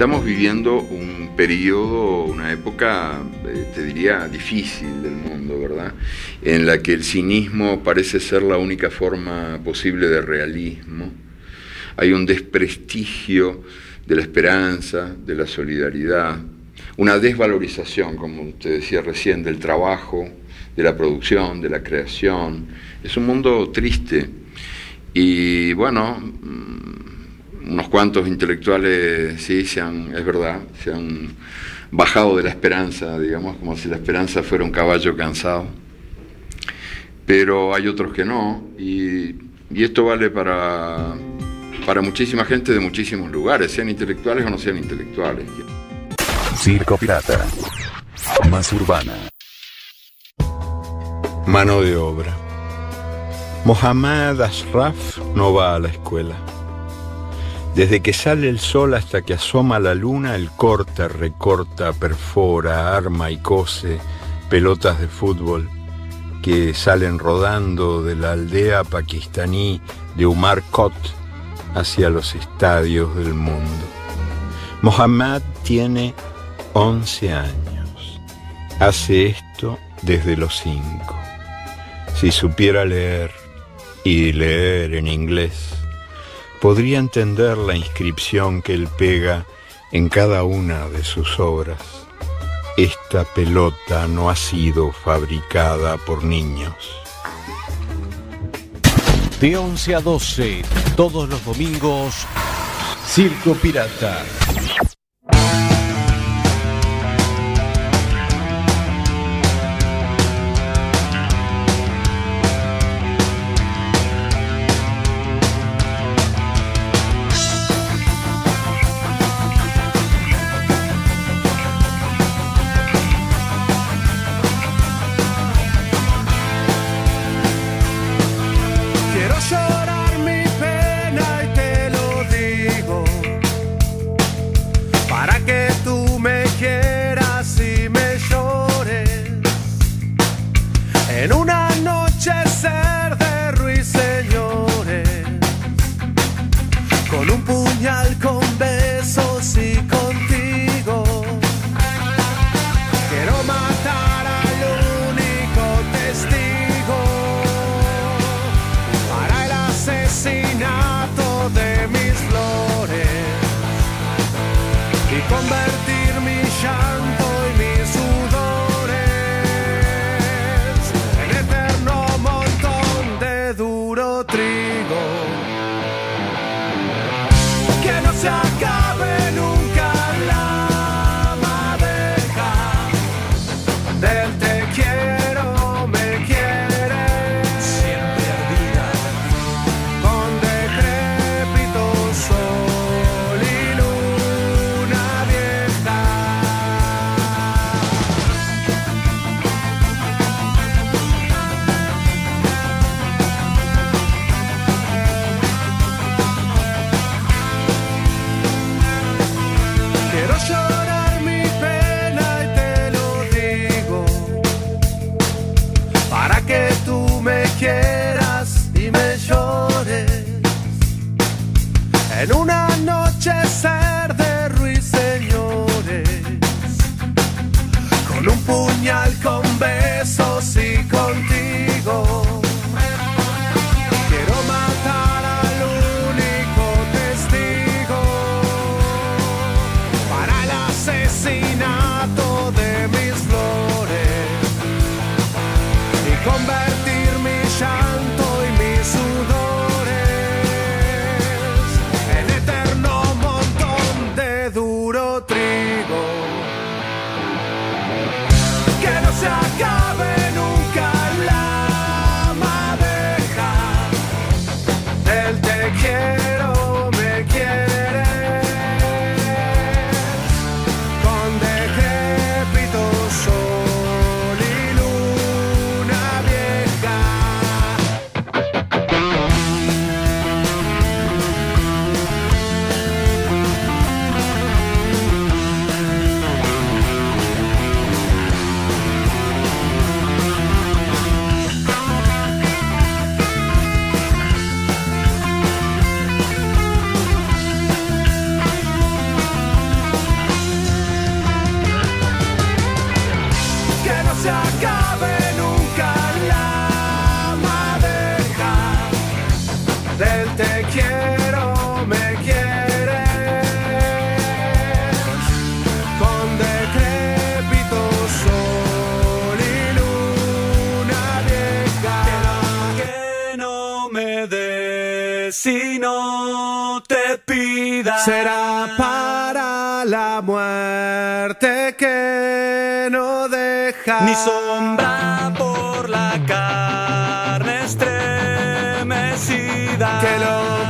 Estamos viviendo un periodo, una época, eh, te diría, difícil del mundo, ¿verdad? En la que el cinismo parece ser la única forma posible de realismo. Hay un desprestigio de la esperanza, de la solidaridad, una desvalorización, como usted decía recién, del trabajo, de la producción, de la creación. Es un mundo triste. Y bueno, unos cuantos intelectuales, sí, se han, es verdad, se han bajado de la esperanza, digamos, como si la esperanza fuera un caballo cansado. Pero hay otros que no, y, y esto vale para, para muchísima gente de muchísimos lugares, sean intelectuales o no sean intelectuales. Circo Pirata. Más urbana. Mano de obra. Mohammad Ashraf no va a la escuela. Desde que sale el sol hasta que asoma la luna, él corta, recorta, perfora, arma y cose pelotas de fútbol que salen rodando de la aldea pakistaní de Umar Kot hacia los estadios del mundo. Mohammad tiene 11 años. Hace esto desde los 5. Si supiera leer y leer en inglés, podría entender la inscripción que él pega en cada una de sus obras. Esta pelota no ha sido fabricada por niños. De 11 a 12, todos los domingos, Circo Pirata. Con un puñal con será para la muerte que no deja ni sombra por la carne estremecida. Que lo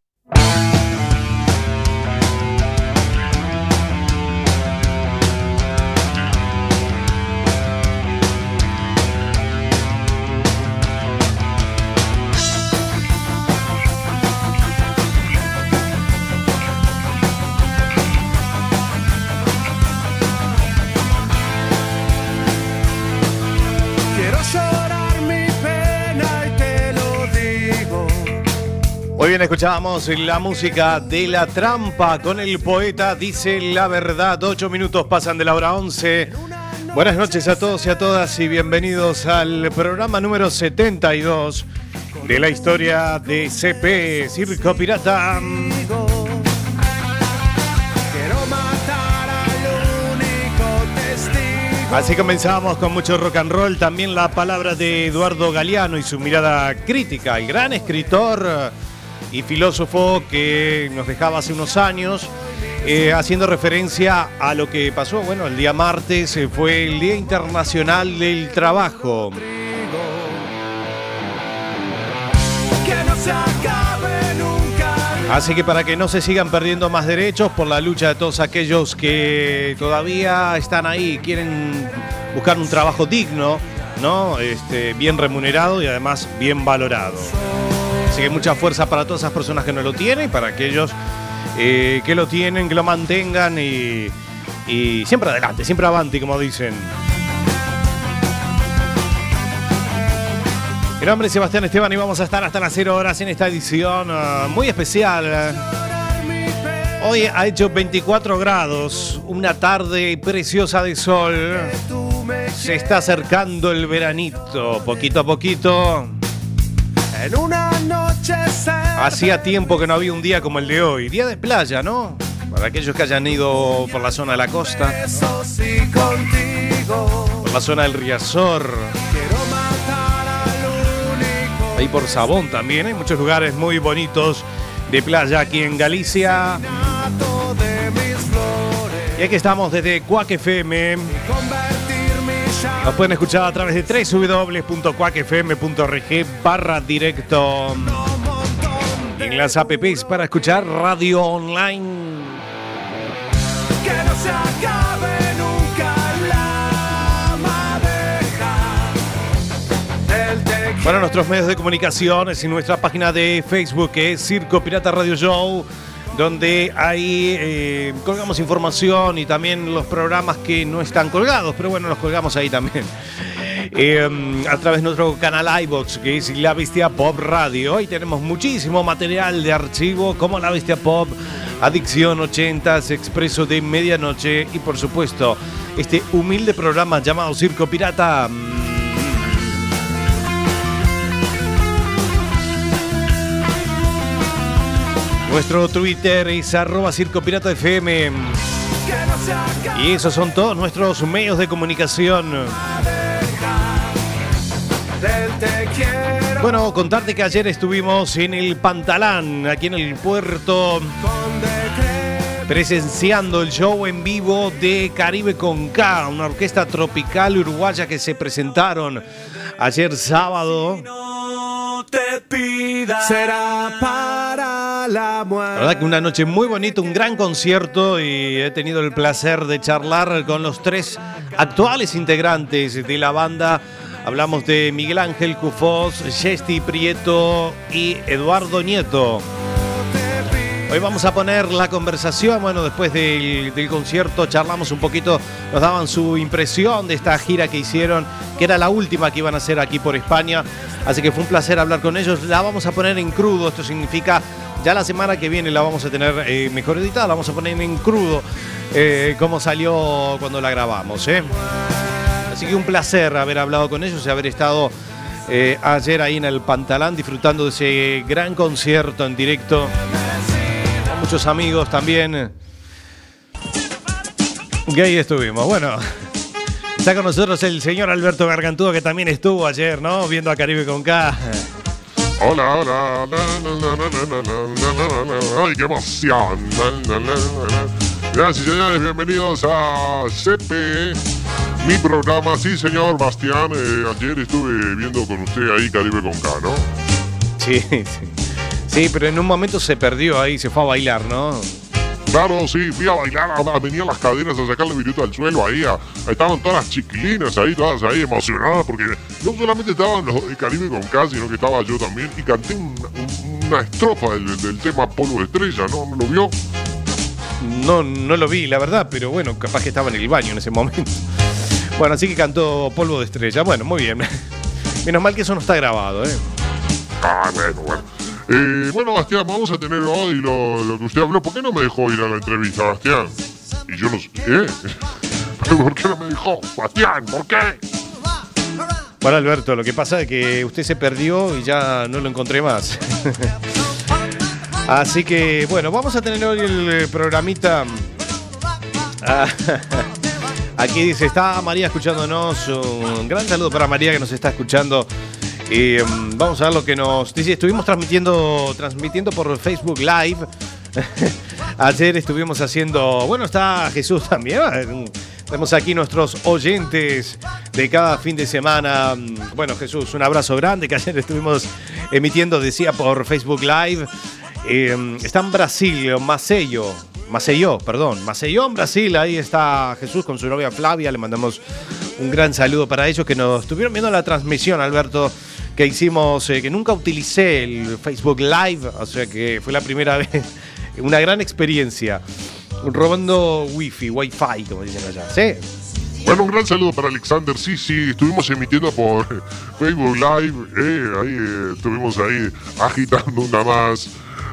Bien, escuchábamos la música de La Trampa con el poeta Dice la Verdad. Ocho minutos pasan de la hora 11. Buenas noches a todos y a todas y bienvenidos al programa número 72 de la historia de CP Circo Pirata. Así comenzamos con mucho rock and roll. También la palabra de Eduardo Galeano y su mirada crítica, el gran escritor y filósofo que nos dejaba hace unos años, eh, haciendo referencia a lo que pasó. Bueno, el día martes eh, fue el Día Internacional del Trabajo. Así que para que no se sigan perdiendo más derechos por la lucha de todos aquellos que todavía están ahí, quieren buscar un trabajo digno, ¿no? Este, bien remunerado y además bien valorado. Así que mucha fuerza para todas esas personas que no lo tienen y para aquellos eh, que lo tienen, que lo mantengan y, siempre adelante, siempre avanti, como dicen. Mi nombre es Sebastián Esteban y vamos a estar hasta las 0 horas en esta edición ah, muy especial. Hoy ha hecho 24 grados, una tarde preciosa de sol. Se está acercando el veranito, poquito a poquito. en una Hacía tiempo que no había un día como el de hoy. Día de playa, ¿no? Para aquellos que hayan ido por la zona de la costa, por la zona del Riazor, ahí por Sabón también. Hay muchos lugares muy bonitos de playa aquí en Galicia. Y aquí estamos desde Cuac FM. Nos pueden escuchar a través de www.cuacfm.org barra directo. En Y las apps para escuchar radio online. Que no se acabe nunca la madeja. El te Bueno, nuestros medios de comunicación es en nuestra página de Facebook que es Circo Pirata Radio Show, donde ahí eh, colgamos información y también los programas que no están colgados, pero bueno, los colgamos ahí también. Eh, a través de nuestro canal iBox, que es La Bestia Pop Radio. Ahí tenemos muchísimo material de archivo, como La Bestia Pop, Adicción 80s, Expreso de Medianoche y por supuesto este humilde programa llamado Circo Pirata. Nuestro Twitter es arroba Circo Pirata FM. Y esos son todos nuestros medios de comunicación. Bueno, contarte que ayer estuvimos en el Pantalán, aquí en el puerto, presenciando el show en vivo de Caribe con K, una orquesta tropical uruguaya que se presentaron ayer sábado. No te pida será para la La muerte. verdad que una noche muy bonita, un gran concierto y he tenido el placer de charlar con los tres actuales integrantes de la banda. Hablamos de Miguel Ángel Cufós, Jesti Prieto y Eduardo Nieto. Hoy vamos a poner la conversación, bueno, después del, concierto charlamos un poquito, nos daban su impresión de esta gira que hicieron, que era la última que iban a hacer aquí por España, así que fue un placer hablar con ellos, la vamos a poner en crudo, esto significa ya la semana que viene la vamos a tener eh, mejor editada, la vamos a poner en crudo, eh, como salió cuando la grabamos, ¿eh? Así que un placer haber hablado con ellos y haber estado eh, ayer ahí en el Pantalán disfrutando de ese gran concierto en directo muchos amigos también. Que ahí estuvimos. Bueno, está con nosotros el señor Alberto Gargantúa, que también estuvo ayer, ¿no? Viendo a Caribe con K. Hola, hola. ¡Ay, qué emoción! Gracias, señores. Bienvenidos a CP. Mi programa, sí, señor Bastián. Ayer estuve viendo con usted ahí Caribe con K, ¿no? Sí, sí. Sí, pero en un momento se perdió ahí, se fue a bailar, ¿no? Claro, sí, fui a bailar, a- venía las cadenas a sacarle viruta al suelo ahí. a- estaban todas las chiquilinas ahí, todas ahí emocionadas, porque no solamente estaban los de Caribe con K, sino que estaba yo también. Y canté un- un- una estrofa del, del tema Polvo de Estrella, ¿no? ¿No lo vio? No, no lo vi, la verdad, pero bueno, capaz que estaba en el baño en ese momento. Bueno, así que cantó Polvo de Estrella. Bueno, muy bien. Menos mal que eso no está grabado, ¿eh? Ah, bueno, bueno. Eh, bueno, Bastián, vamos a tener hoy lo, que usted habló. ¿Por qué no me dejó ir a la entrevista, Bastián? Y yo no sé. ¿Eh? ¿Por qué no me dejó? Bastián, ¿por qué? Bueno, Alberto, lo que pasa es que usted se perdió y ya no lo encontré más. Así que, bueno, vamos a tener hoy el eh, programita. Ah, Aquí dice, está María escuchándonos. Un gran saludo para María que nos está escuchando. Mm, vamos a ver lo que nos dice. Estuvimos transmitiendo, transmitiendo por Facebook Live. Ayer estuvimos haciendo. Bueno, está Jesús también. Tenemos aquí nuestros oyentes de cada fin de semana. Bueno, Jesús, un abrazo grande que ayer estuvimos emitiendo, decía, por Facebook Live. Eh, está en Brasil, Maceió. Maceió, perdón. Maceió en Brasil. Ahí está Jesús con su novia Flavia. Le mandamos un gran saludo para ellos que nos estuvieron viendo la transmisión, Alberto, que hicimos, eh, que nunca utilicé el Facebook Live. O sea que fue la primera vez. Una gran experiencia. Robando wifi, wifi, como dicen allá. ¿Sí? Bueno, un gran saludo para Alexander. Sí, sí, estuvimos emitiendo por Facebook Live. Eh, ahí eh, estuvimos ahí agitando una más.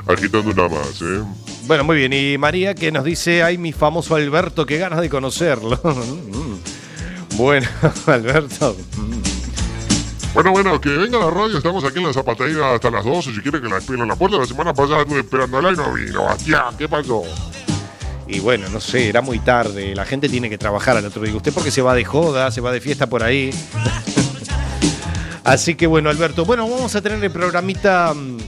Agitando una más, ¿eh? Bueno, muy bien. Y María que nos dice, ay, mi famoso Alberto, qué ganas de conocerlo. bueno, Alberto. Bueno, bueno, que venga la radio, estamos aquí en la zapatería hasta las 12, si quiere que la esperen en la puerta. La semana pasada estuve esperándola y no vino. Bastián, ¿qué pasó? Y bueno, no sé, era muy tarde. La gente tiene que trabajar al otro día. Usted porque se va de joda, se va de fiesta por ahí. Así que bueno, Alberto, bueno, vamos a tener el programita mm,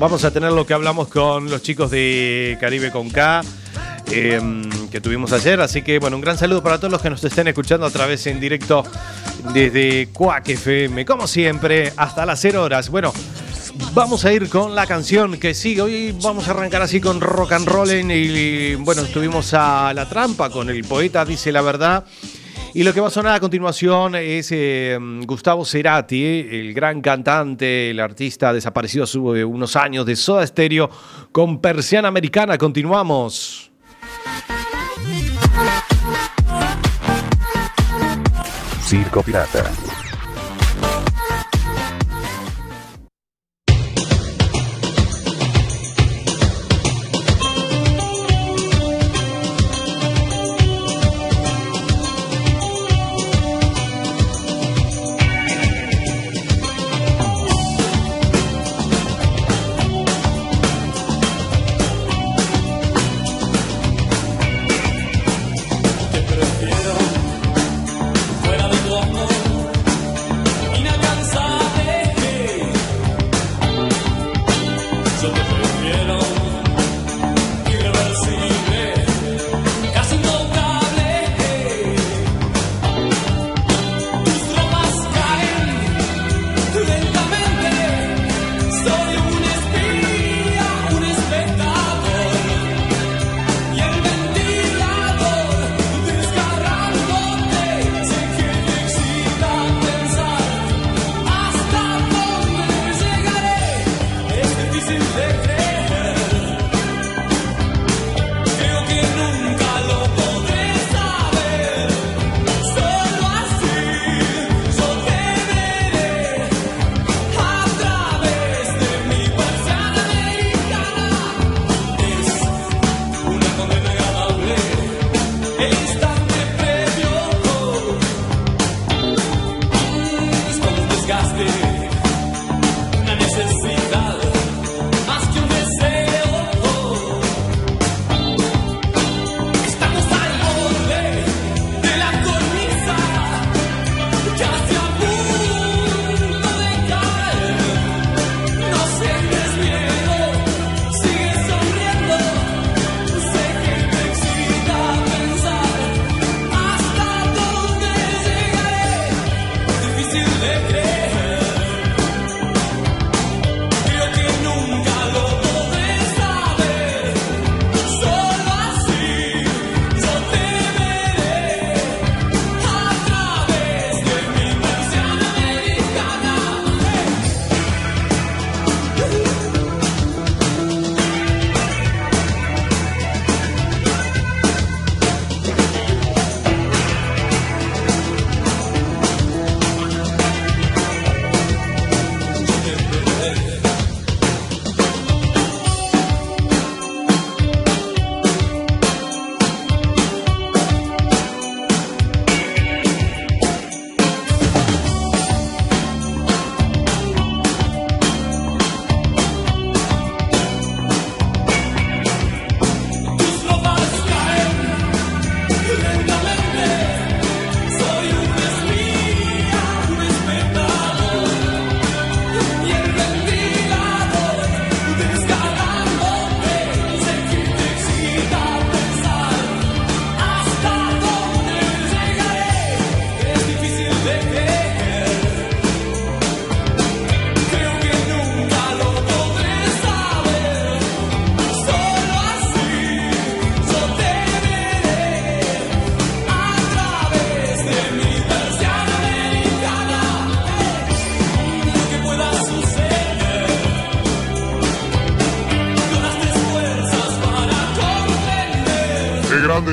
Vamos a tener lo que hablamos con los chicos de Caribe con K. eh, que tuvimos ayer, así que bueno, un gran saludo para todos los que nos estén escuchando a través en directo desde Cuac FM, como siempre, hasta las 0 horas. Bueno, Vamos a ir con la canción que sigue. Hoy vamos a arrancar así con rock and roll. Y, bueno, estuvimos a la trampa con el poeta Dice la Verdad. Y lo que va a sonar a continuación es eh, Gustavo Cerati, el gran cantante, el artista desaparecido hace unos años de Soda Stereo con Persiana Americana. Continuamos. Circo Pirata.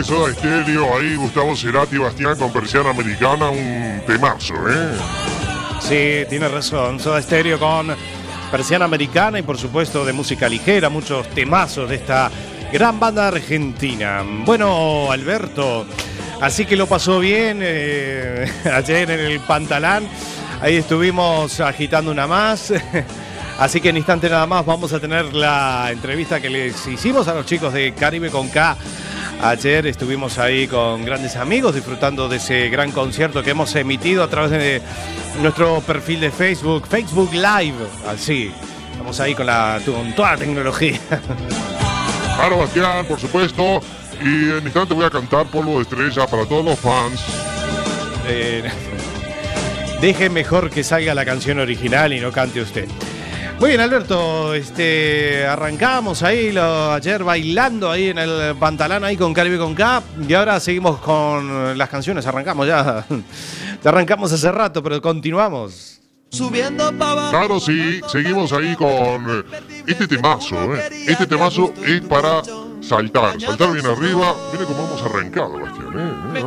Soda Stereo ahí, Gustavo Cerati, Bastián con persiana americana, un temazo, ¿eh? Sí, tiene razón. Soda Stereo con persiana americana y por supuesto de música ligera, muchos temazos de esta gran banda argentina. Bueno, Alberto, así que lo pasó bien eh, ayer en el Pantalán. Ahí estuvimos agitando una más. Así que en instante nada más vamos a tener la entrevista que les hicimos a los chicos de Caribe con K. Ayer estuvimos ahí con grandes amigos disfrutando de ese gran concierto que hemos emitido a través de nuestro perfil de Facebook, Facebook Live, así. Estamos ahí con, la, con toda la tecnología. Claro, Bastián, por supuesto. Y en instante voy a cantar Polvo de Estrella para todos los fans. Eh, deje mejor que salga la canción original y no cante usted. Muy bien, Alberto, este, arrancamos ahí lo, ayer bailando ahí en el pantalón ahí con Caribe con K y ahora seguimos con las canciones, arrancamos ya. Ya arrancamos hace rato, pero continuamos. Subiendo. Claro, sí, seguimos ahí con eh, este temazo. ¿eh? Este temazo es para saltar, saltar bien arriba. Mire cómo hemos arrancado, Bastián. ¿eh?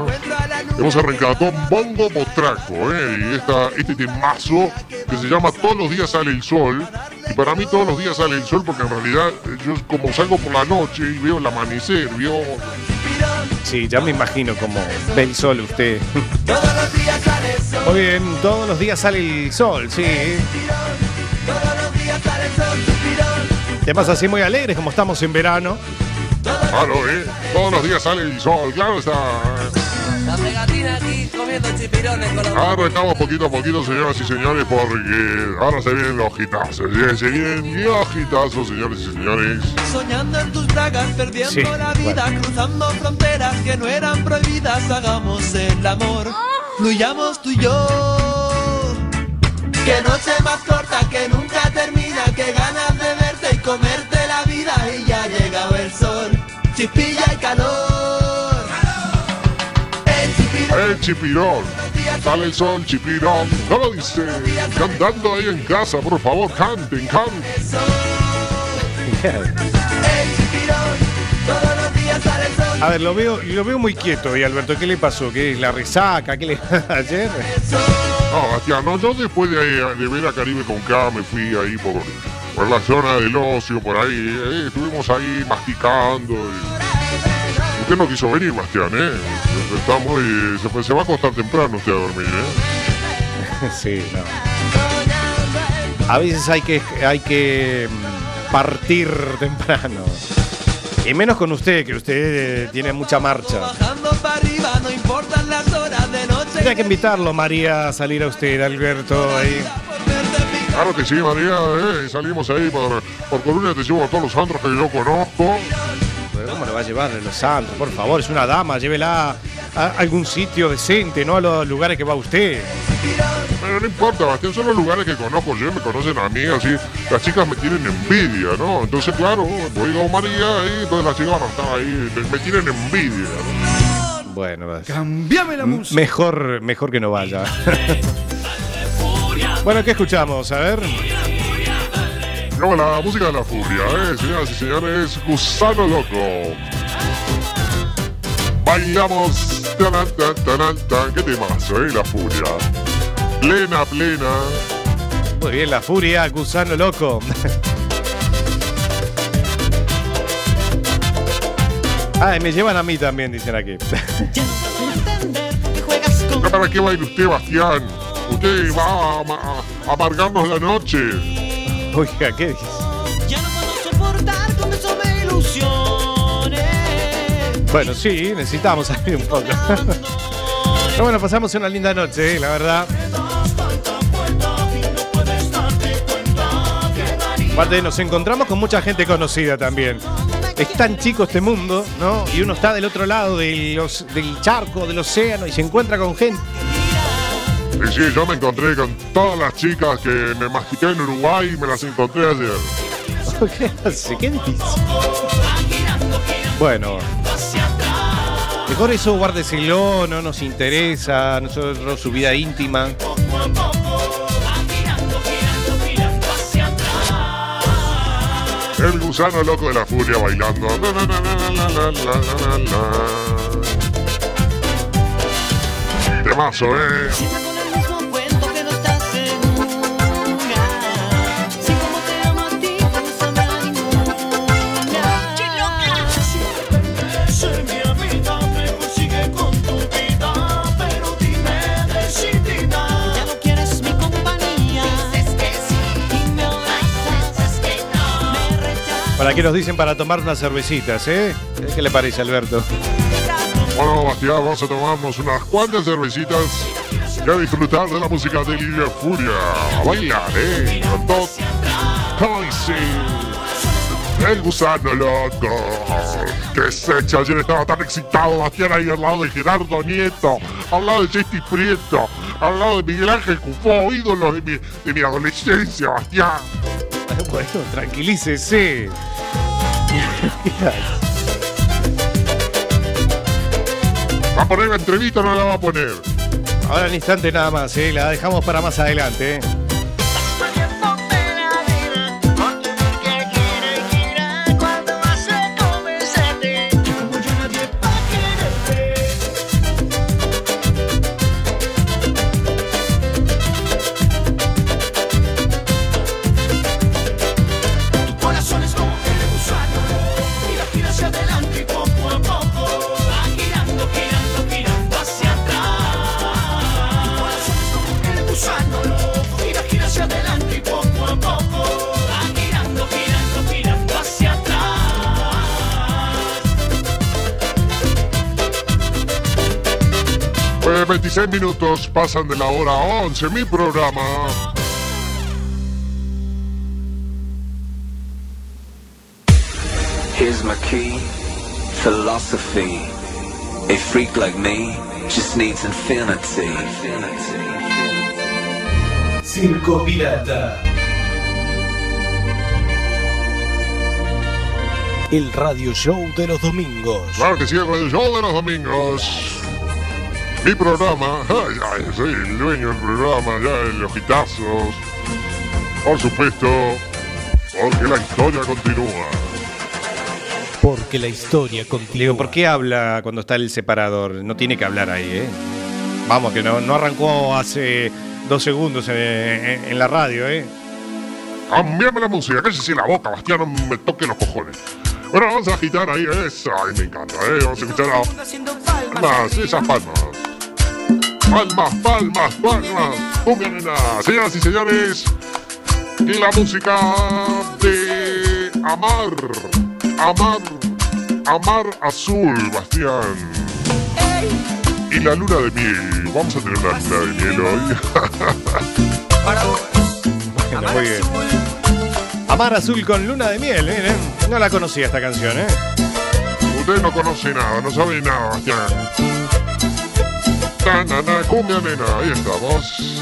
Hemos arrancado con Bongo Botraco. ¿eh? Y esta, este temazo que se llama Todos los días sale el sol. Y para mí todos los días sale el sol porque en realidad eh, yo como salgo por la noche y veo el amanecer, veo... Sí, ya me imagino como ve el sol usted. Muy bien, todos los días sale el sol, sí. Temas así muy alegres como estamos en verano. Claro, ¿eh? Todos los días sale el sol, claro está. La pegatina aquí comiendo chipirones con los... Arrancamos poquito a poquito, señoras y señores, porque ahora se vienen los hitazos. ¿sí? Se vienen los hitazos, señores y señores. Soñando en tus dagas, perdiendo Sí, la vida, cruzando fronteras que no eran prohibidas. Hagamos el amor, fluyamos tú y yo. Que noche más corta, que nunca termina, que ganas de verte y comerte la vida. Y ya ha llegado el sol, chispilla y calor. El chipirón, El chipirón. Sale el sol, chipirón. No lo dice. Cantando ahí en casa, por favor, canten, canten. el chipirón, todos los días sale el sol. A ver, lo veo, lo veo muy quieto y Alberto, ¿qué le pasó? ¿Qué es la resaca? ¿Qué le ayer? No, Bastián, no, yo después de, de ver a Caribe con K me fui ahí por, por la zona del ocio, por ahí. eh, estuvimos ahí masticando. y- Usted no quiso venir, Bastián, ¿eh? Está muy, se, se va a acostar temprano usted a dormir, ¿eh? Sí, no. A veces hay que, hay que mm, partir temprano. Y menos con usted, que usted eh, tiene mucha marcha. Tendría que invitarlo, María, a salir a usted, Alberto. Ahí. Claro que sí, María, ¿eh? Salimos ahí por, por Coruña, te llevo a todos los antros que yo conozco. Pero ¿Cómo le va a llevar de los santos? Por favor, es una dama, llévela a algún sitio decente, no a los lugares que va usted. Pero no importa, Bastián, son los lugares que conozco yo, me conocen a mí, así. Las chicas me tienen envidia, ¿no? Entonces, claro, voy con María y todas las chicas van a estar ahí, me, me tienen envidia. ¿no? Bueno, va- Cambiame la música. mejor, mejor que no vaya. bueno, ¿qué escuchamos? A ver. No, la música de la furia, ¿eh? Señoras y señores, Gusano Loco. Bailamos. Taran, tan, taran, tan. ¿Qué temazo, eh? La furia. Plena, plena. Muy bien, la furia, gusano loco. Ah, y me llevan a mí también, dicen aquí. ¿Para qué baila usted, Bastián? Usted va a, ama- a amargarnos la noche. Oiga, ¿qué dice? Ya no puedo soportar con eso me ilusiones. Bueno, sí, necesitamos salir un poco. Pero bueno, pasamos una linda noche, eh, la verdad. Aparte, nos encontramos con mucha gente conocida también. Es tan chico este mundo, ¿no? Y uno está del otro lado de los- del charco, del océano, y se encuentra con gente. Y sí, yo me encontré con todas las chicas que me mastiqué en Uruguay y me las encontré ayer. ¿Qué hace? ¿Qué dices? Bueno. Mejor eso guárdeselo, no nos interesa, nosotros su vida íntima. El gusano loco de la furia bailando. Eh. ¿Para qué nos dicen para tomar unas cervecitas, eh? ¿Qué le parece, Alberto? Bueno, Bastián, vamos a tomarnos unas cuantas cervecitas y a disfrutar de la música de Lidia Furia. A bailar, eh. El gusano loco. Que se echa, ayer estaba tan excitado, Bastián, ahí al lado de Gerardo Nieto, al lado de Jessy Prieto, al lado de Miguel Ángel Cufó, ídolo de mi, de mi adolescencia, Bastián. Bueno, tranquilícese. ¿Va a poner la entrevista o no la va a poner? Ahora en instante nada más, ¿eh? la dejamos para más adelante. ¿eh? 26 minutos pasan de la hora 11, mi programa. Here's my key, philosophy. A freak like me just needs infinity. Circo Pirata. El radio show de los domingos. Claro que sí, el radio show de los domingos. Mi programa, ay, ay, soy el dueño del programa, ya de los hitazos. Por supuesto, porque la historia continúa. Porque la historia continúa. digo, ¿por qué habla cuando está el separador? No tiene que hablar ahí, ¿eh? Vamos, que no, no arrancó hace dos segundos en, en- en la radio, ¿eh? Cambiame la música, cállese la boca, Bastián, no me toque los cojones. Bueno, vamos a agitar ahí esa, ay, me encanta, ¿eh? Vamos a escuchar a... Palmas, esas palmas. Palmas, palmas, palmas. Cumbia, nena. Señoras y señores, y la música de Amar, Amar, Amar Azul, Bastián. Y la luna de miel. Vamos a tener una luna de miel hoy. Bueno, muy bien. Amar Azul con luna de miel, ¿eh? No la conocía esta canción, ¿eh? Usted no conoce nada, no sabe nada, Bastián. Na, na, na, cumbia nena, ahí estamos.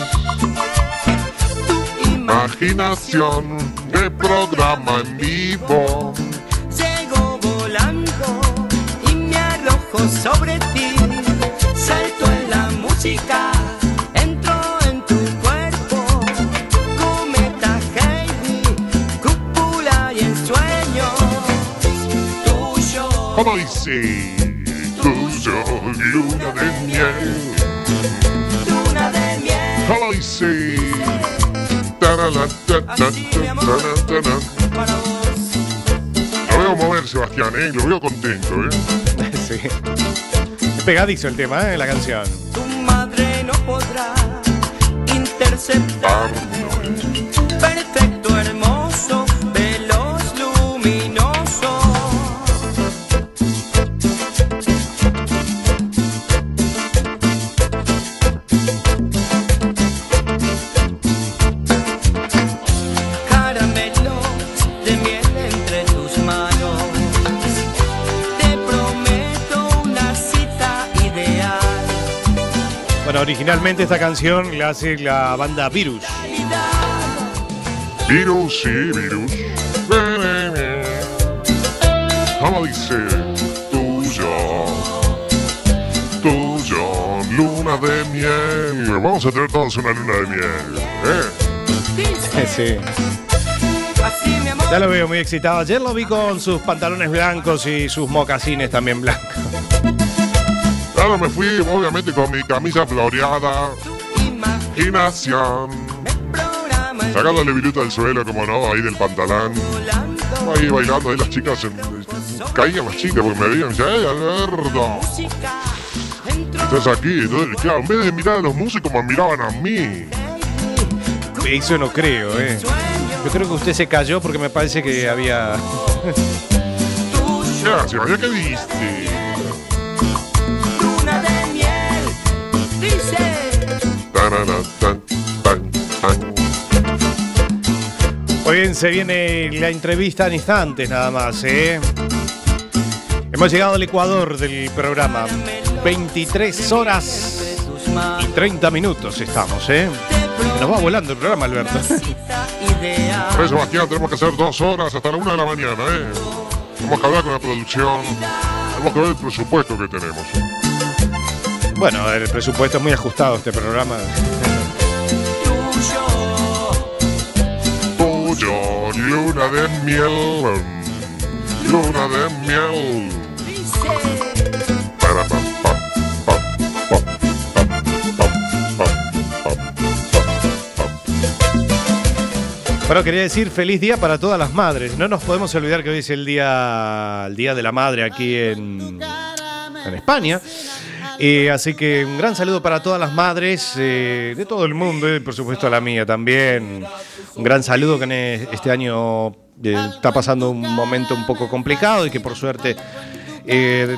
Imaginación de programa en vivo. Llego volando y me arrojo sobre ti. Salto en la música, entro en tu cuerpo. Cometa Heidi, cúpula y. Tuyo. ¿Cómo dice? Tuyo, luna de miel. Luna de miel. Tara. Para vos. Lo veo mover, Sebastián, ¿eh? Lo veo contento, ¿eh? Sí. Es pegadizo el tema, ¿eh? La canción. Tu madre no podrá interceptar. Originalmente esta canción la hace la banda Virus. Virus, sí, virus. ¿Cómo dice? Tuyo, tuyo, luna de miel. Vamos a tener todos una luna de miel. ¿eh? Sí. Ya lo veo muy excitado. Ayer lo vi con sus pantalones blancos y sus mocasines también blancos. Claro, me fui obviamente con mi camisa floreada. Imaginación. Sacándole viruta del suelo, como no, ahí del pantalón. Ahí bailando, ahí las chicas. caían las chicas porque me veían y decían, ¡Ey, Alberto! Estás aquí. Entonces, claro, en vez de mirar a los músicos, me miraban a mí. Eso no creo, ¿eh? Yo creo que usted se cayó porque me parece que había. Gracias, ¿ya qué viste? Muy bien, se viene la entrevista en instantes nada más, ¿eh? Hemos llegado al Ecuador del programa. 23 horas y 30 minutos estamos, ¿eh? Nos va volando el programa, Alberto. Pues, Sebastián, tenemos que hacer dos horas hasta la una de la mañana, ¿eh? Tenemos que hablar con la producción. Tenemos que ver el presupuesto que tenemos. Bueno, el presupuesto es muy ajustado este programa. Tuyo, luna de miel, luna de miel. Bueno, quería decir feliz día para todas las madres. No nos podemos olvidar que hoy es el día, el día de la madre aquí en, en España. Eh, así que un gran saludo para todas las madres eh, de todo el mundo y por supuesto a la mía también. Un gran saludo que este año eh, está pasando un momento un poco complicado y que por suerte eh,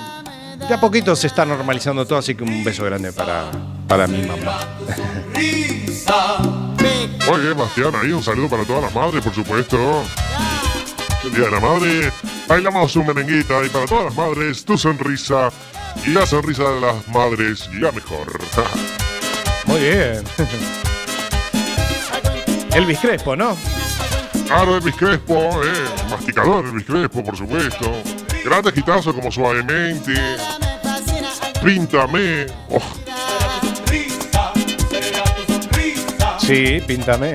de a poquito se está normalizando todo. Así que un beso grande para, para mi mamá. Bien, Bastián, ahí un saludo para todas las madres, por supuesto. El día de la madre, bailamos un merenguita y para todas las madres, tu sonrisa la sonrisa de las madres, la mejor. Muy bien. Elvis Crespo, ¿no? Claro, Elvis Crespo, eh, masticador Elvis Crespo, por supuesto. Grandes hitazos como Suavemente, Píntame, oh, Sí, píntame.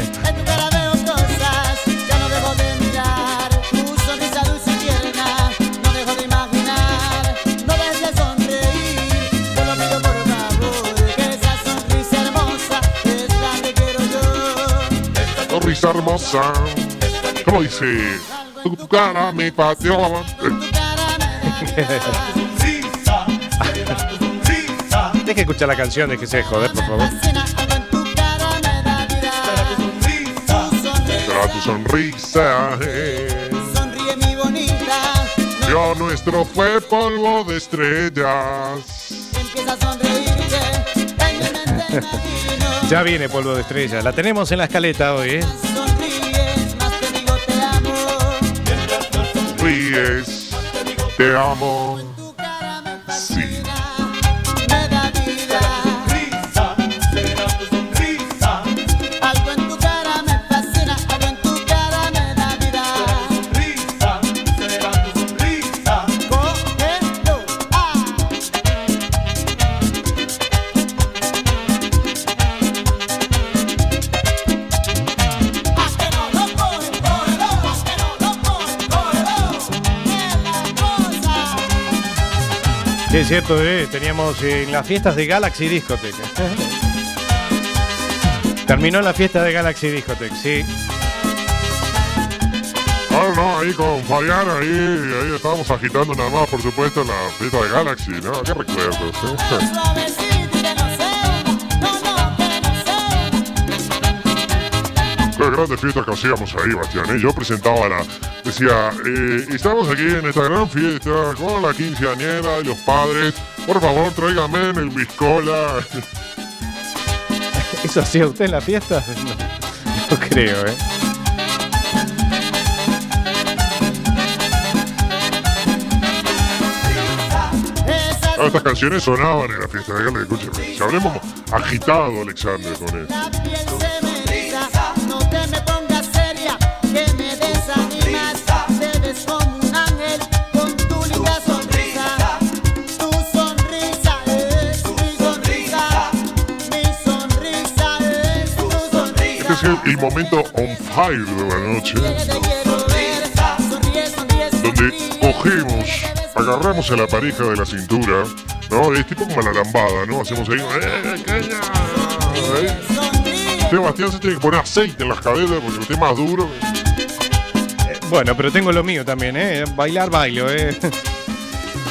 Sonrisa hermosa. ¿Cómo dice? Tu, tu cara me pateó. Deje escuchar la canción, déjese de joder, por favor. Será tu sonrisa, eh. Sonríe mi bonita, Yo nuestro fue polvo de estrellas. empieza a sonreírte. Ya viene polvo de estrella. La tenemos en la escaleta hoy, ¿eh? Ríes, te amo. Sí, es cierto, ¿eh? Teníamos en las fiestas de Galaxy Discotech. Terminó la fiesta de Galaxy Discotech, sí. Ah, no, ahí con Fabián, ahí, ahí estábamos agitando nada más, por supuesto, la fiesta de Galaxy, ¿no? Qué recuerdos, ¿eh? Qué grandes fiestas que hacíamos ahí, Bastián. ¿eh? Yo presentaba la. Decía, eh, estamos aquí en esta gran fiesta con la quinceañera y los padres. Por favor, tráigame en el biscola. ¿Eso hacía usted en la fiesta? No, no creo, ¿eh? Ah, estas canciones sonaban en la fiesta de Galaxy. Escúcheme. Si habremos agitado, Alexander, con eso. Sonrisa. Este es el, el momento on fire de la noche. Donde cogemos, agarramos a la pareja de la cintura, ¿no? Es tipo como la lambada, ¿no? Hacemos ahí, ¡eh, caña! Ahí. Sebastián se tiene que poner aceite en las caderas porque usted es más duro. Bueno, pero tengo lo mío también, ¿eh? Bailar, bailo, ¿eh?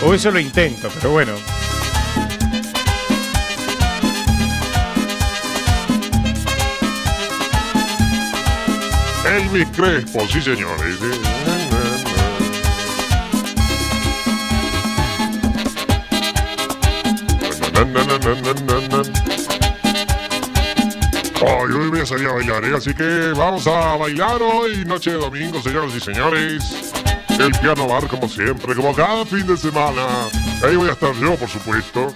O eso lo intento, pero bueno. Elvis Crespo, sí señores. Ay, hoy voy a salir a bailar, ¿eh? así que vamos a bailar hoy, noche de domingo, señoras y señores. El piano bar, como siempre, como cada fin de semana. Ahí voy a estar yo, por supuesto.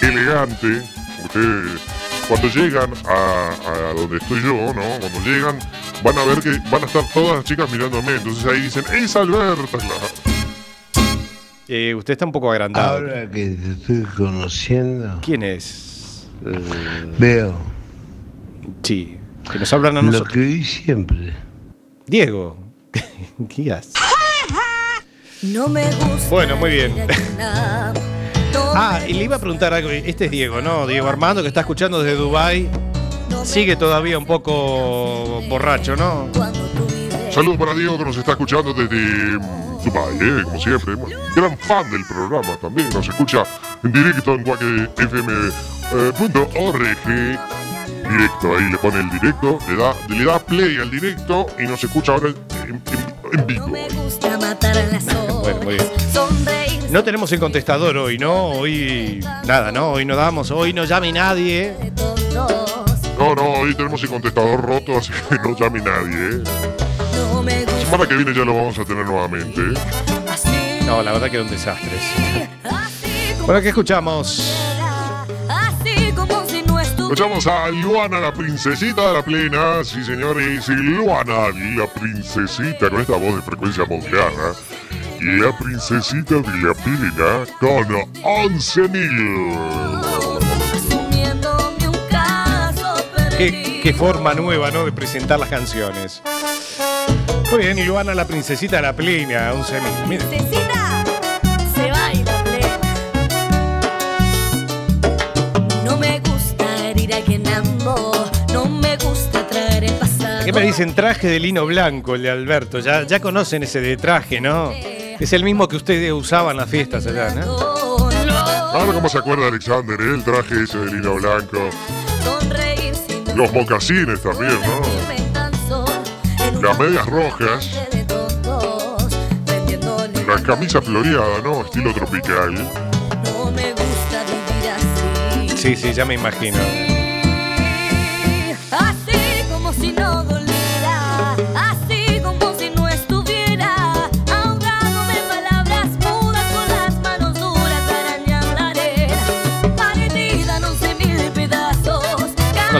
Elegante. Ustedes, cuando llegan a donde estoy yo, ¿no? Cuando llegan, van a ver que van a estar todas las chicas mirándome. Entonces ahí dicen, ¡Es Alberta! claro. Eh, usted está un poco agrandado. Ahora que te estoy conociendo, ¿Quién es? veo Sí, que nos hablan a lo nosotros. que vi siempre. Diego. ¿Qué haces? No me gusta. Bueno, muy bien. Ah, y le iba a preguntar algo. Este es Diego, ¿no? Diego Armando, que está escuchando desde Dubai. Sigue todavía un poco borracho, ¿no? Saludos para Diego que nos está escuchando desde mm, Dubai, ¿eh? como siempre. Bueno, gran fan del programa también. Nos escucha en directo en guaquefm.org. Directo, ahí le pone el directo, le da, le da play al directo y nos escucha ahora en, en- en vivo. Me gusta matar a las horas. Bueno, muy bien. No tenemos el contestador hoy, ¿no? Hoy nada, ¿no? Hoy no damos, hoy no llame nadie. No, no, hoy tenemos el contestador roto, así que no llame nadie. ¿eh? La semana que viene ya lo vamos a tener nuevamente. ¿eh? No, la verdad que era un desastre. Bueno, ¿qué escuchamos? Así como si no estuviera. Escuchamos a Luana, la princesita de la plena. Sí, señores, Luana, la princesita, con esta voz de frecuencia moderna. La princesita de la plena con 11.000. Qué, qué forma nueva, ¿no? De presentar las canciones. Muy bien, y Luana, la princesita de la plena, un semi. Mira. Necesita. Se baila plena. No me gusta herir a quien amo. No me gusta traer el pasado. ¿Qué me dicen? Traje de lino blanco, el de Alberto. Ya, ya conocen ese de traje, ¿no? Es el mismo que ustedes usaban en las fiestas allá, ¿no? Ahora, ¿cómo se acuerda Alexander? eh? El traje ese de lino blanco. Los mocasines también, ¿no? Las medias rojas. La camisa floreada, ¿no? Estilo tropical. Sí, sí, ya me imagino.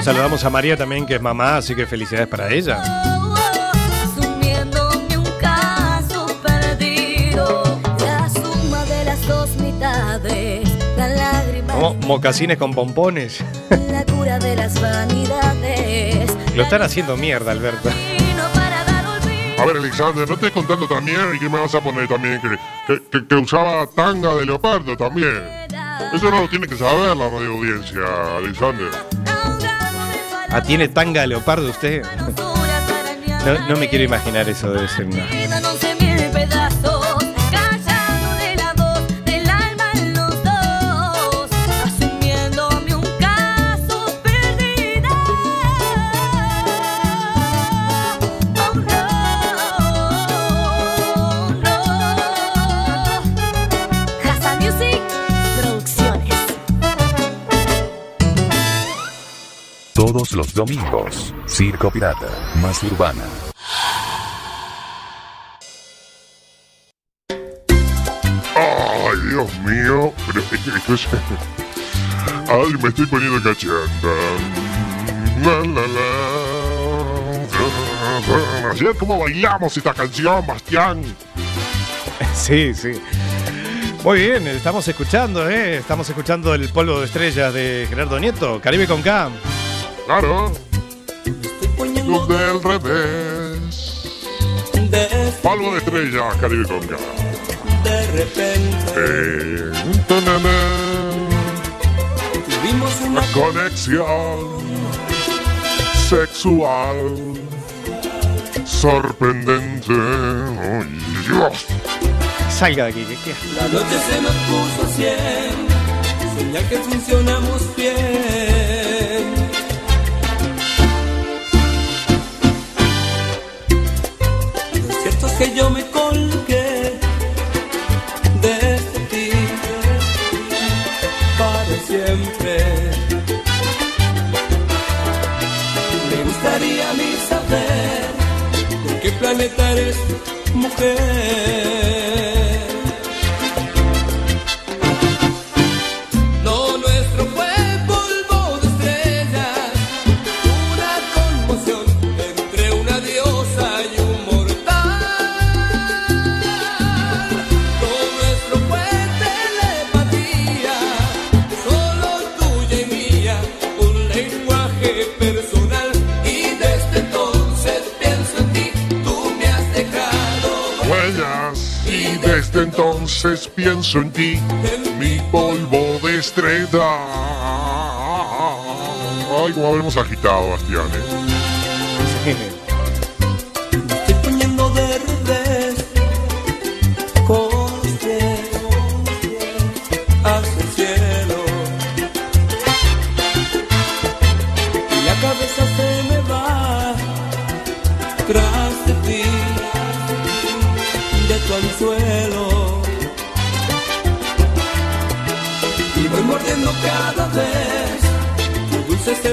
Saludamos a María también, que es mamá, así que felicidades para ella. asumiéndome un caso perdido, la suma de las dos mitades, la lágrima, Mo- mocasines con pompones. la cura de las vanidades, Lo están haciendo mierda, Alberto. A ver, Alexander, no estés contando también y que me vas a poner también que, que, que- que usaba tanga de leopardo también. Eso no lo tiene que saber la radio audiencia, Alexander. Ah, ¿tiene tanga leopardo usted? No, no me quiero imaginar eso, debe ser una... Todos los domingos, Circo Pirata, más urbana. Ay, Dios mío. Pero esto, es... Ay, me estoy poniendo cachanda. La, la, la. Ayer cómo bailamos esta canción, Bastián. Sí, sí. Muy bien, estamos escuchando, ¿eh? Estamos escuchando el polvo de estrellas de Gerardo Nieto, Caribe con K. Claro. Luz del revés. Polvo de estrellas, Caribe con K. De repente Eh, tuvimos una conexión sexual sorprendente. Ay, Dios. Salga de aquí, que- que- La noche se nos puso a cien, señal que funcionamos bien. que yo me colgué desde este ti para siempre. Me gustaría a mí saber de qué planeta eres mujer. Entonces pienso en ti, mi polvo de estrella. Ay, como habremos agitado, Bastián.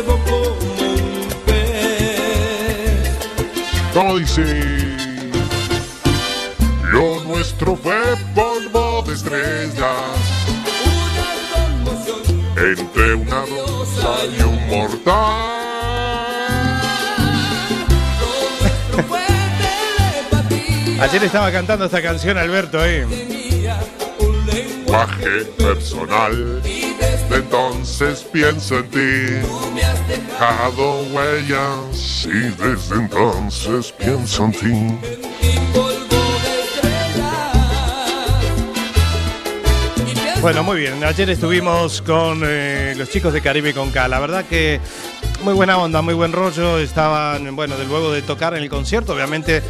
Como un pez ¿Cómo dice? Lo nuestro fue polvo de estrellas. Entre una rosa y un mortal. Ayer estaba cantando esta canción Alberto ahí. Lenguaje personal. De entonces pienso en ti. Dejado huellas. Y desde entonces pienso en ti. Bueno, muy bien. Ayer estuvimos con eh, los chicos de Caribe con K. La verdad que muy buena onda, muy buen rollo. Estaban, bueno, de luego de tocar en el concierto, obviamente.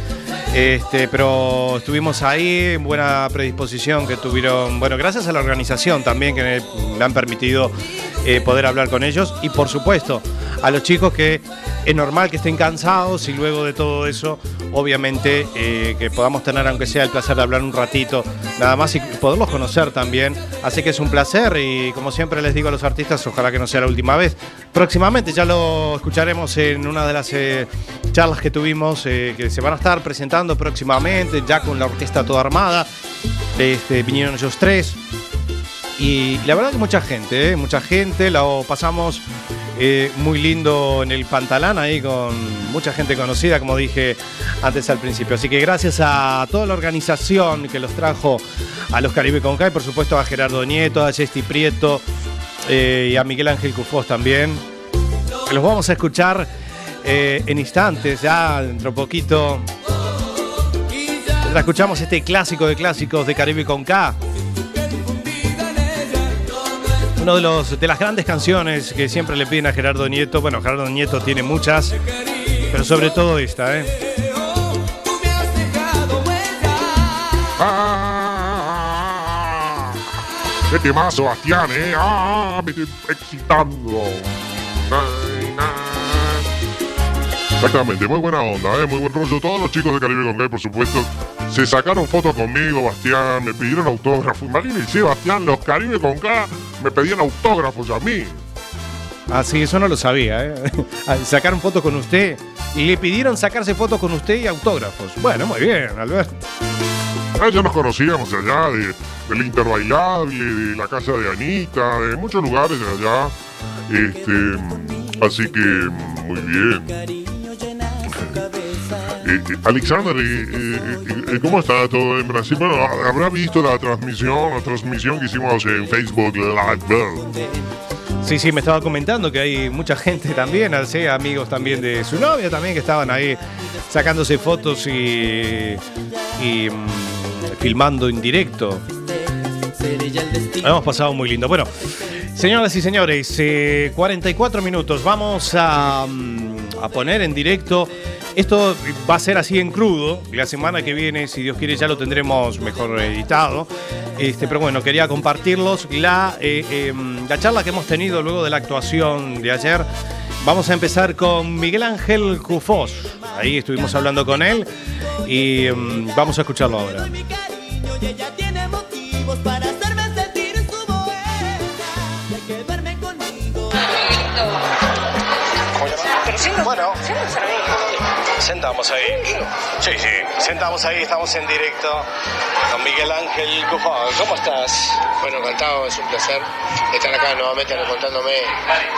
Este, pero estuvimos ahí, en buena predisposición que tuvieron, bueno, gracias a la organización también que me, me han permitido eh, poder hablar con ellos. Y por supuesto a los chicos que es normal que estén cansados y luego de todo eso, obviamente eh, que podamos tener aunque sea el placer de hablar un ratito, nada más y poderlos conocer también. Así que es un placer y como siempre les digo a los artistas, ojalá que no sea la última vez. Próximamente ya lo escucharemos en una de las eh, charlas que tuvimos eh, que se van a estar presentando próximamente, ya con la orquesta toda armada. Este, vinieron ellos tres. Y la verdad que mucha gente, mucha gente, lo pasamos eh, muy lindo en el Pantalán ahí con mucha gente conocida, como dije antes al principio. Así que gracias a toda la organización que los trajo a los Caribe con K y por supuesto a Gerardo Nieto, a Jesti Prieto eh, y a Miguel Ángel Cufós también. Los vamos a escuchar eh, en instantes, ya dentro de poquito. Escuchamos este clásico de clásicos de Caribe con K. Uno de, los, de las grandes canciones que siempre le piden a Gerardo Nieto. Bueno, Gerardo Nieto tiene muchas, pero sobre todo esta, ¿eh? ¡Qué temazo, Bastián, eh! ¡Ah! Me estoy excitando. Exactamente, muy buena onda, eh, muy buen rollo. Todos los chicos de Caribe con Gay, por supuesto, se sacaron fotos conmigo, Bastián, me pidieron autógrafos. Imagínense, Bastián, los Caribe con K me pedían autógrafos a mí. Ah, sí, eso no lo sabía, ¿eh? Sacaron fotos con usted y le pidieron sacarse fotos con usted y autógrafos. Bueno, muy bien, Alberto. Ah, ya nos conocíamos allá, de, del Interbailable, de la casa de Anita, de muchos lugares de allá. Este, así que, muy bien. Eh, eh, Alexander, eh, ¿cómo está todo en Brasil? Bueno, habrá visto la transmisión, la transmisión que hicimos en Facebook Live. Sí, sí, me estaba comentando que hay mucha gente también, así, amigos también de su novia también que estaban ahí sacándose fotos y, mm, filmando en directo. Hemos pasado muy lindo. Bueno, señoras y señores, eh, 44 minutos. Vamos mm, a poner en directo. Esto va a ser así en crudo. La semana que viene, si Dios quiere, ya lo tendremos mejor editado. Este, pero bueno, quería compartirlos. La, eh, eh, la charla que hemos tenido luego de la actuación de ayer. Vamos a empezar con Miguel Ángel Cufós. Ahí estuvimos hablando con él y mm, vamos a escucharlo ahora. Sentamos ahí. Sí, sí, sentamos ahí, estamos en directo con Miguel Ángel Cufón. ¿Cómo estás? Bueno, encantado, es un placer estar acá nuevamente contándome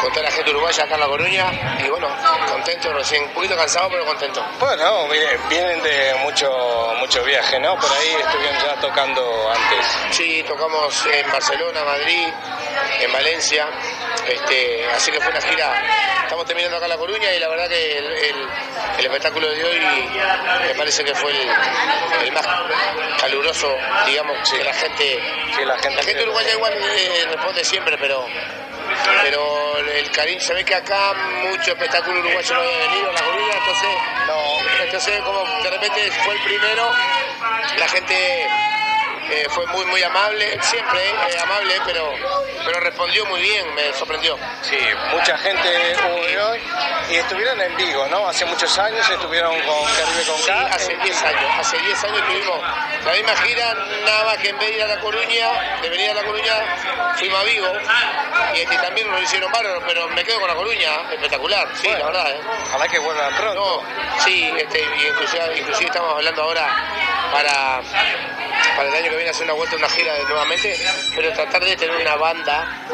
con toda la gente uruguaya acá en La Coruña y bueno, contento recién, un poquito cansado pero contento. Bueno, vienen- vienen de mucho, mucho viaje, ¿no? Por ahí estuvieron ya tocando antes. Sí, tocamos en Barcelona, Madrid, en Valencia, este, así que fue una gira, estamos terminando acá en La Coruña y la verdad que el, el- el espectáculo de hoy me parece que fue el, el más caluroso, digamos, que la gente, la gente, uruguaya igual eh, responde siempre, pero pero el cariño, se ve que acá mucho espectáculo uruguayo no había venido a La Coruña, entonces, entonces como de repente fue el primero, la gente eh, fue muy muy amable, siempre eh, amable, pero, pero respondió muy bien, me sorprendió. Sí, mucha gente hubo hoy y estuvieron en Vigo, ¿no? Hace muchos años estuvieron con Caribe con Sí, K. hace 10 años, hace 10 años tuvimos la misma gira, nada más que en vez de ir a La Coruña, de venir a La Coruña, fuimos a Vigo y este, también nos lo hicieron bárbaro, pero me quedo con La Coruña, espectacular, sí, la verdad. ¿eh? Ojalá que vuelvan pronto. No, sí, este, inclusive estamos hablando ahora para, para el año que viene hacer una vuelta, una gira nuevamente, pero tratar de tener una banda,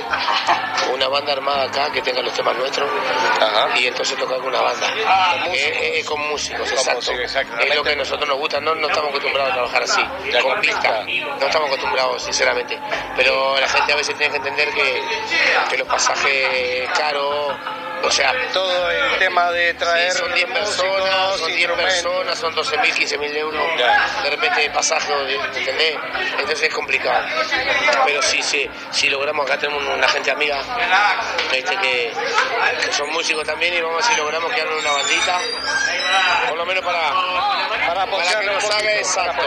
una banda armada acá que tenga los temas nuestros y entonces tocar con una banda. Eh, eh, con músicos, Con exacto. Es lo que a nosotros nos gusta, no, no estamos acostumbrados a trabajar así, con pista. No estamos acostumbrados, sinceramente. Pero la gente a veces tiene que entender que, que los pasajes caros, o sea, todo el tema de traer Sí, son 10 personas, son 10 personas, son 12 mil, 15 mil euros. De repente pasaje, ¿entendés? Entonces es complicado. Pero sí, sí, si logramos, acá tenemos una gente amiga este, que, que son músicos también y vamos a ver si logramos que hagan una bandita, por lo menos para, para, que nos haga para exacto.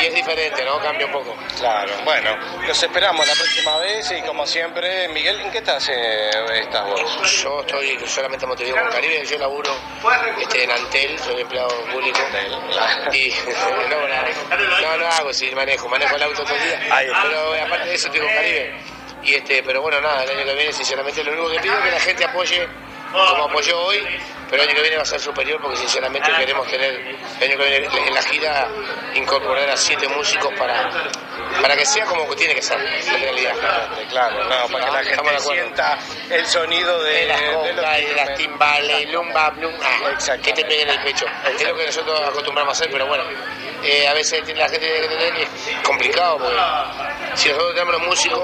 Y es diferente, ¿no? Cambia un poco. Claro, bueno, los esperamos la próxima vez y como siempre, Miguel, ¿en qué estás, eh, estás vos? Yo estoy solamente en Montevideo con Caribe, yo laburo este, en Antel, soy empleado público. Y no, no, hago, sí, manejo, manejo el auto todo el día. Pero eh, aparte de eso estoy con Caribe. Y este, pero bueno, nada, el año que viene, sinceramente, lo único que pido es que la gente apoye como apoyó hoy, pero el año que viene va a ser superior porque sinceramente queremos tener el año que viene en la gira incorporar a siete músicos para, para que sea como que tiene que ser en realidad. Claro, no, para que la de gente acuerdo. sienta el sonido de, de las de congas, de las timbales, lumba, lumba, que te peguen en el pecho. Es lo que nosotros acostumbramos a hacer, pero bueno, eh, a veces la gente tiene que entender que es complicado, porque si nosotros tenemos los músicos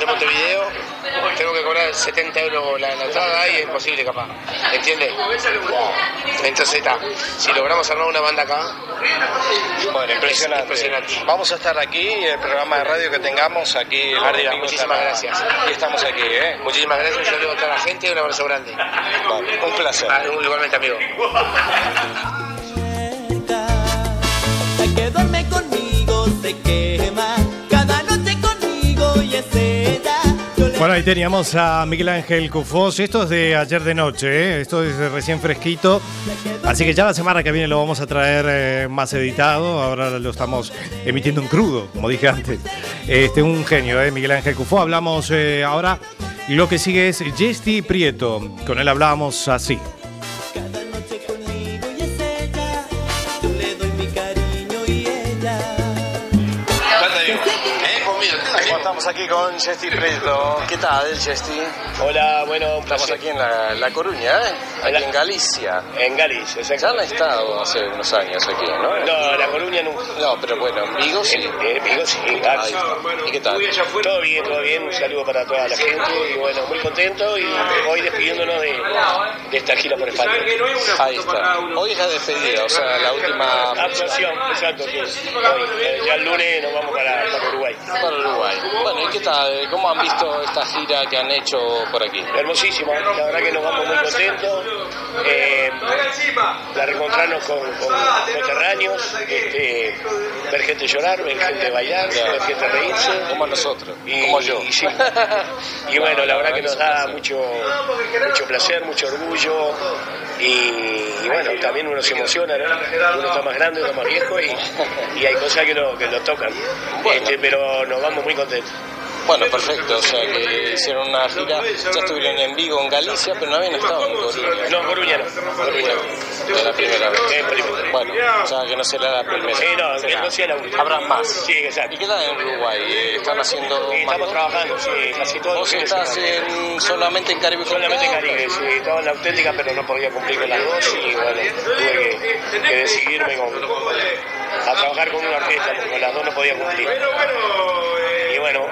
de Montevideo, tengo que cobrar 70 euros la, la entrada y es imposible capaz, ¿entiendes? Entonces está, si logramos armar una banda acá, Bueno, impresionante. impresionante. Vamos a estar aquí, el programa de radio que tengamos aquí. el Arriba, domingo muchísimas gracias. Y estamos aquí, ¿eh? Muchísimas gracias, un saludo a toda la gente y un abrazo grande. un placer. igualmente, amigo. Bueno, ahí teníamos a Miguel Ángel Cufós. Esto es de ayer de noche, ¿eh? esto es recién fresquito. Así que ya la semana que viene lo vamos a traer eh, más editado. Ahora lo estamos emitiendo en crudo, como dije antes. Este, un genio, ¿eh? Miguel Ángel Cufó. Hablamos ahora. Y lo que sigue es Jesti Prieto. Con él hablábamos así. Estamos aquí con Jesti Prieto. ¿Qué tal, Jesti? Hola, bueno, un Estamos aquí en La, La Coruña, ¿eh? Aquí en Galicia. En Galicia, Ya han estado hace unos años aquí, ¿no? No, La Coruña nunca. No, pero bueno, en Vigo sí. En, en Vigo sí. ¿Y qué tal? Todo bien, todo bien. Un saludo para toda la gente y bueno, muy contento y hoy despidiéndonos de, de esta gira por España. Ahí está. Hoy es la despedida, o sea, la última Actuación, exacto, sí. Hoy, eh, ya el lunes nos vamos para, para Uruguay. para Uruguay. Bueno, ¿y qué tal? ¿Cómo han visto esta gira que han hecho por aquí? Hermosísima, la verdad que nos vamos muy contentos. Eh, la reencontrarnos con, con coterráneos, este, ver gente llorar, ver gente bailar, ver gente reírse. Como nosotros, Y- como yo. Y, sí. Y bueno, la verdad que nos da mucho, mucho placer, mucho orgullo. Y, y bueno, también uno se emociona, ¿no? Uno está más grande, uno más viejo y, y hay cosas que lo, que lo tocan. Este, pero nos vamos muy contentos. Bueno, perfecto, o sea que hicieron una gira, ya estuvieron en Vigo, en Galicia, pero no habían estado en Coruña. No, Coruña no. Coruña Es la primera vez. Es primera. Bueno, o sea que no será la primera. Sí, no, Será. no sea la última. Habrá más. Sí, exacto. ¿Y qué tal en Uruguay? Eh, ¿Están haciendo Sí, más estamos trabajando, sí, casi todo. ¿Vos estás en, solamente en Caribe Solamente en? Caribe, sí, estaba en la auténtica, pero no podía cumplir con las dos y bueno, tuve que, que decidirme con, a trabajar con una orquesta, porque con las dos no podía cumplir.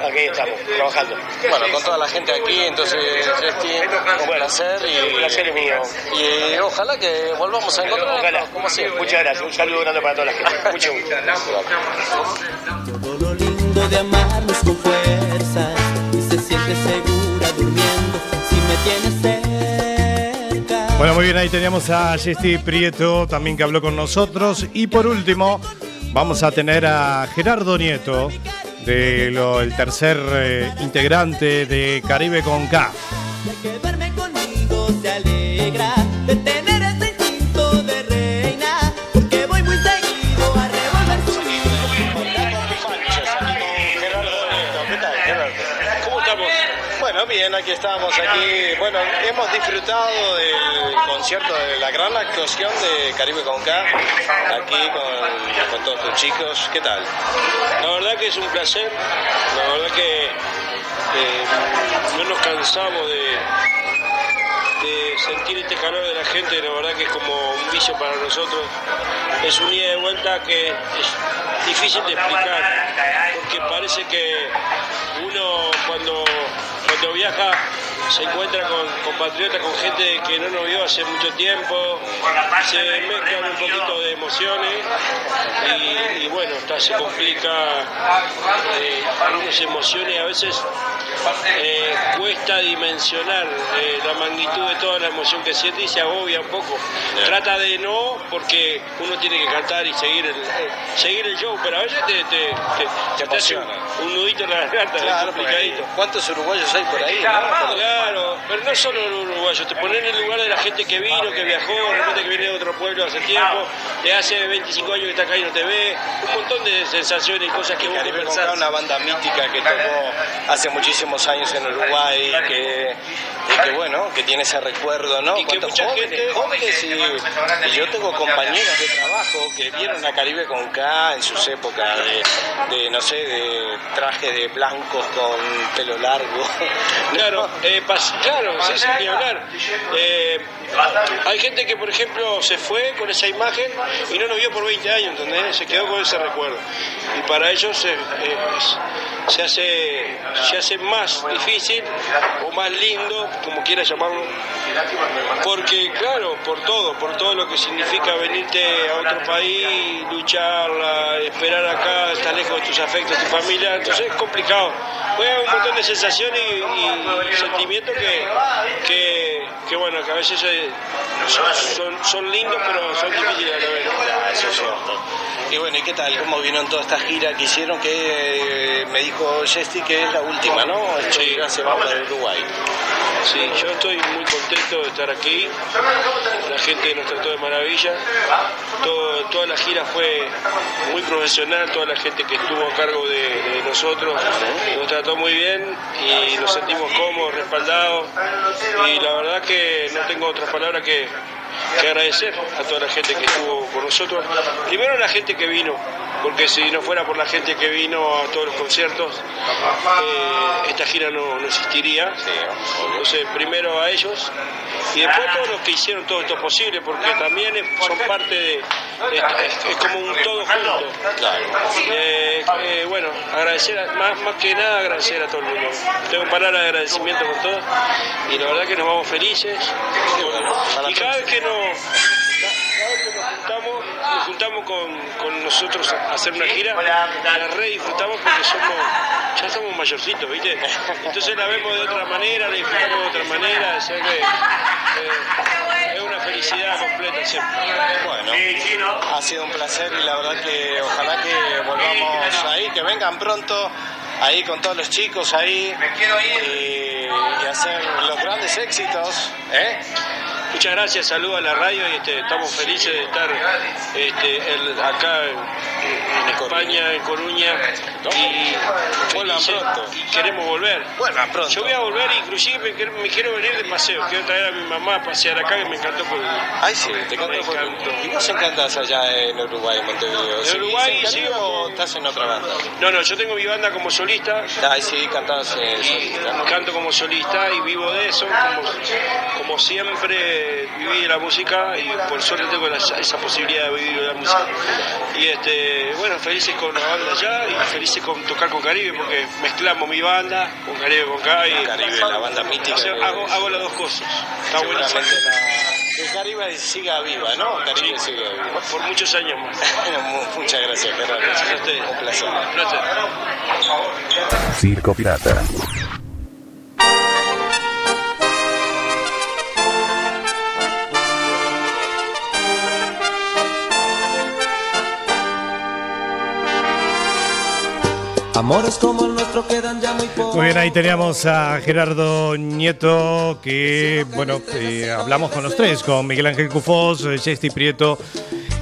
Aquí estamos, trabajando. Bueno, con toda la gente aquí, entonces, Justin, un placer y El placer es mío. Y eh, ojalá que volvamos a encontrarnos, Ojalá. como siempre. Muchas gracias, un saludo grande para toda la gente. Mucho gusto. Todo lo lindo de amarnos con fuerza y se siente segura durmiendo si me tienes cerca. Bueno, muy bien, ahí teníamos a Jesti Prieto también que habló con nosotros. Y por último, vamos a tener a Gerardo Nieto, de lo- el tercer eh, integrante de Caribe con K. bien, aquí estamos, aquí, bueno, hemos disfrutado del concierto, de la gran actuación de Caribe con K, aquí con, con todos tus chicos, ¿qué tal? La verdad que es un placer, la verdad que eh, no nos cansamos de, de sentir este calor de la gente, la verdad que es como un vicio para nosotros. Es un ida de vuelta que es difícil de explicar, porque parece que uno cuando, cuando viaja se encuentra con compatriotas, con gente que no nos vio hace mucho tiempo, se mezclan un poquito de emociones y, y bueno, hasta se complica eh, algunas emociones, a veces eh, cuesta dimensionar eh, la magnitud de toda la emoción que siente y se agobia un poco. Trata de no, porque uno tiene que cantar y seguir el, seguir el show, pero a veces te, te, te- te hace un, un nudito en la garganta, Claro, complicadito. ¿Cuántos uruguayos hay por ahí? no? Claro, pero no solo los uruguayos, te ponen en el lugar de la gente que vino, que viajó, de repente que viene de otro pueblo hace tiempo, de hace 25 años que está acá y no te ve, un montón de sensaciones y cosas que vos una banda mítica que tocó hace muchísimos años en Uruguay, que, y que bueno, que tiene ese recuerdo, ¿no? Y que mucha jóvenes, gente- jóvenes y, y yo tengo compañeros de trabajo que vieron a Caribe con K en sus épocas de, de, no sé, de traje de blancos con pelo largo. Claro, eh, pas- claro, sí, sin ni hablar. Eh, hay gente que, por ejemplo, se fue con esa imagen y no nos vio por 20 años, ¿entendés? Se quedó con ese recuerdo. Y para ellos eh, se, hace, se hace más difícil o más lindo, como quieras llamarlo, porque, claro, por todo, por todo lo que significa venirte a otro país, lucharla, esperar acá, estar lejos de tus afectos, tu familia, entonces es complicado. Juega un montón de sensaciones y, y sentimientos que, que, que, bueno, que a veces son, lindos, pero son difíciles la vez. Ah, eso es cierto. Y bueno, ¿y qué tal? ¿Cómo vino en toda esta gira que hicieron? Que eh, me dijo Jesti que es la última, ¿no? Sí, se va para Uruguay. Sí, yo estoy muy contento de estar aquí. La gente nos trató de maravilla. Toda la gira fue muy profesional, toda la gente que estuvo a cargo de, nosotros nos trató muy bien y nos sentimos cómodos, respaldados. Y la verdad que no tengo otras palabras que, agradecer a toda la gente que estuvo con nosotros. Primero la gente que vino, porque si no fuera por la gente que vino a todos los conciertos, eh, esta gira no, no existiría. Entonces, primero a ellos y después a todos los que hicieron todo esto posible, porque también son parte de. Es, como un todo junto. Eh, eh, bueno, agradecer, a- más, más que nada agradecer a todo el mundo. Tengo palabras de agradecimiento con todos y la verdad que nos vamos felices. Y cada vez que nos, nos juntamos, nos juntamos con, con nosotros a hacer una gira, la re disfrutamos porque somos, ya somos mayorcitos, ¿viste? Entonces la vemos de otra manera, la disfrutamos de otra manera, que eh, es una felicidad completa siempre. Bueno, ha sido un placer y la verdad que ojalá que volvamos ahí, que vengan pronto ahí con todos los chicos ahí y, y hacer los grandes éxitos. ¿eh? Muchas gracias, saludos a la radio y este, estamos felices de estar este, el- acá en España, en Coruña, y, Vuelvan felices, pronto. y queremos volver. Vuelvan pronto. Yo voy a volver, inclusive me quiero, me quiero venir de paseo, quiero traer a mi mamá a pasear acá, que me encantó Coruña. Ay, sí, te encantó. ¿Y vos encantás allá en Uruguay, en Montevideo? En ¿Seguís Uruguay, sí, o estás en otra banda? No, no, yo tengo mi banda como solista, Ay, sí, cantás eh, solista, canto como solista y vivo de eso, como, como siempre viví de la música y por suerte tengo la- esa posibilidad de vivir de la música. Y este, bueno, felices con la banda allá y felices con tocar con Caribe porque mezclamos mi banda con Caribe con y Caribe, la banda mítica O sea, de- hago, hago las dos cosas. Está la, el Caribe siga viva, ¿no? Caribe sigue viva. Por muchos años más. Muchas gracias. Gracias a ustedes. Un placer. Gracias. Circo Pirata. Amores como el nuestro quedan ya muy pocos. Muy bien, ahí teníamos a Gerardo Nieto, que, bueno, eh, hablamos con los tres, con Miguel Ángel Cufós, eh, Chesti Prieto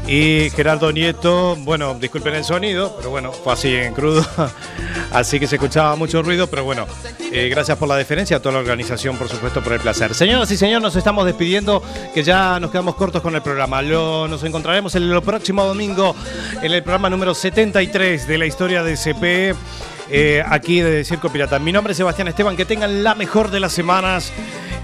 y Gerardo Nieto. Bueno, disculpen el sonido, pero bueno, fue así en crudo, así que se escuchaba mucho ruido, pero bueno, eh, gracias por la deferencia, a toda la organización, por supuesto, por el placer. Señoras y señores, nos estamos despidiendo, que ya nos quedamos cortos con el programa. Nos encontraremos el, el próximo domingo en el programa número 73 de la historia de CP eh, aquí de Circo Pirata. Mi nombre es Sebastián Esteban, que tengan la mejor de las semanas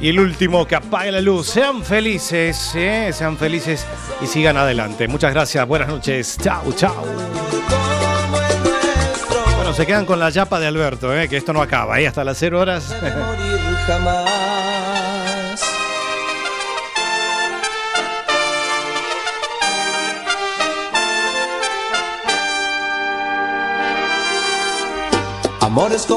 y el último, que apague la luz. Sean felices, eh, sean felices y sigan adelante. Muchas gracias, buenas noches. Chao, chao. Bueno, se quedan con la yapa de Alberto, eh, que esto no acaba, eh, hasta las 0 horas. Amores como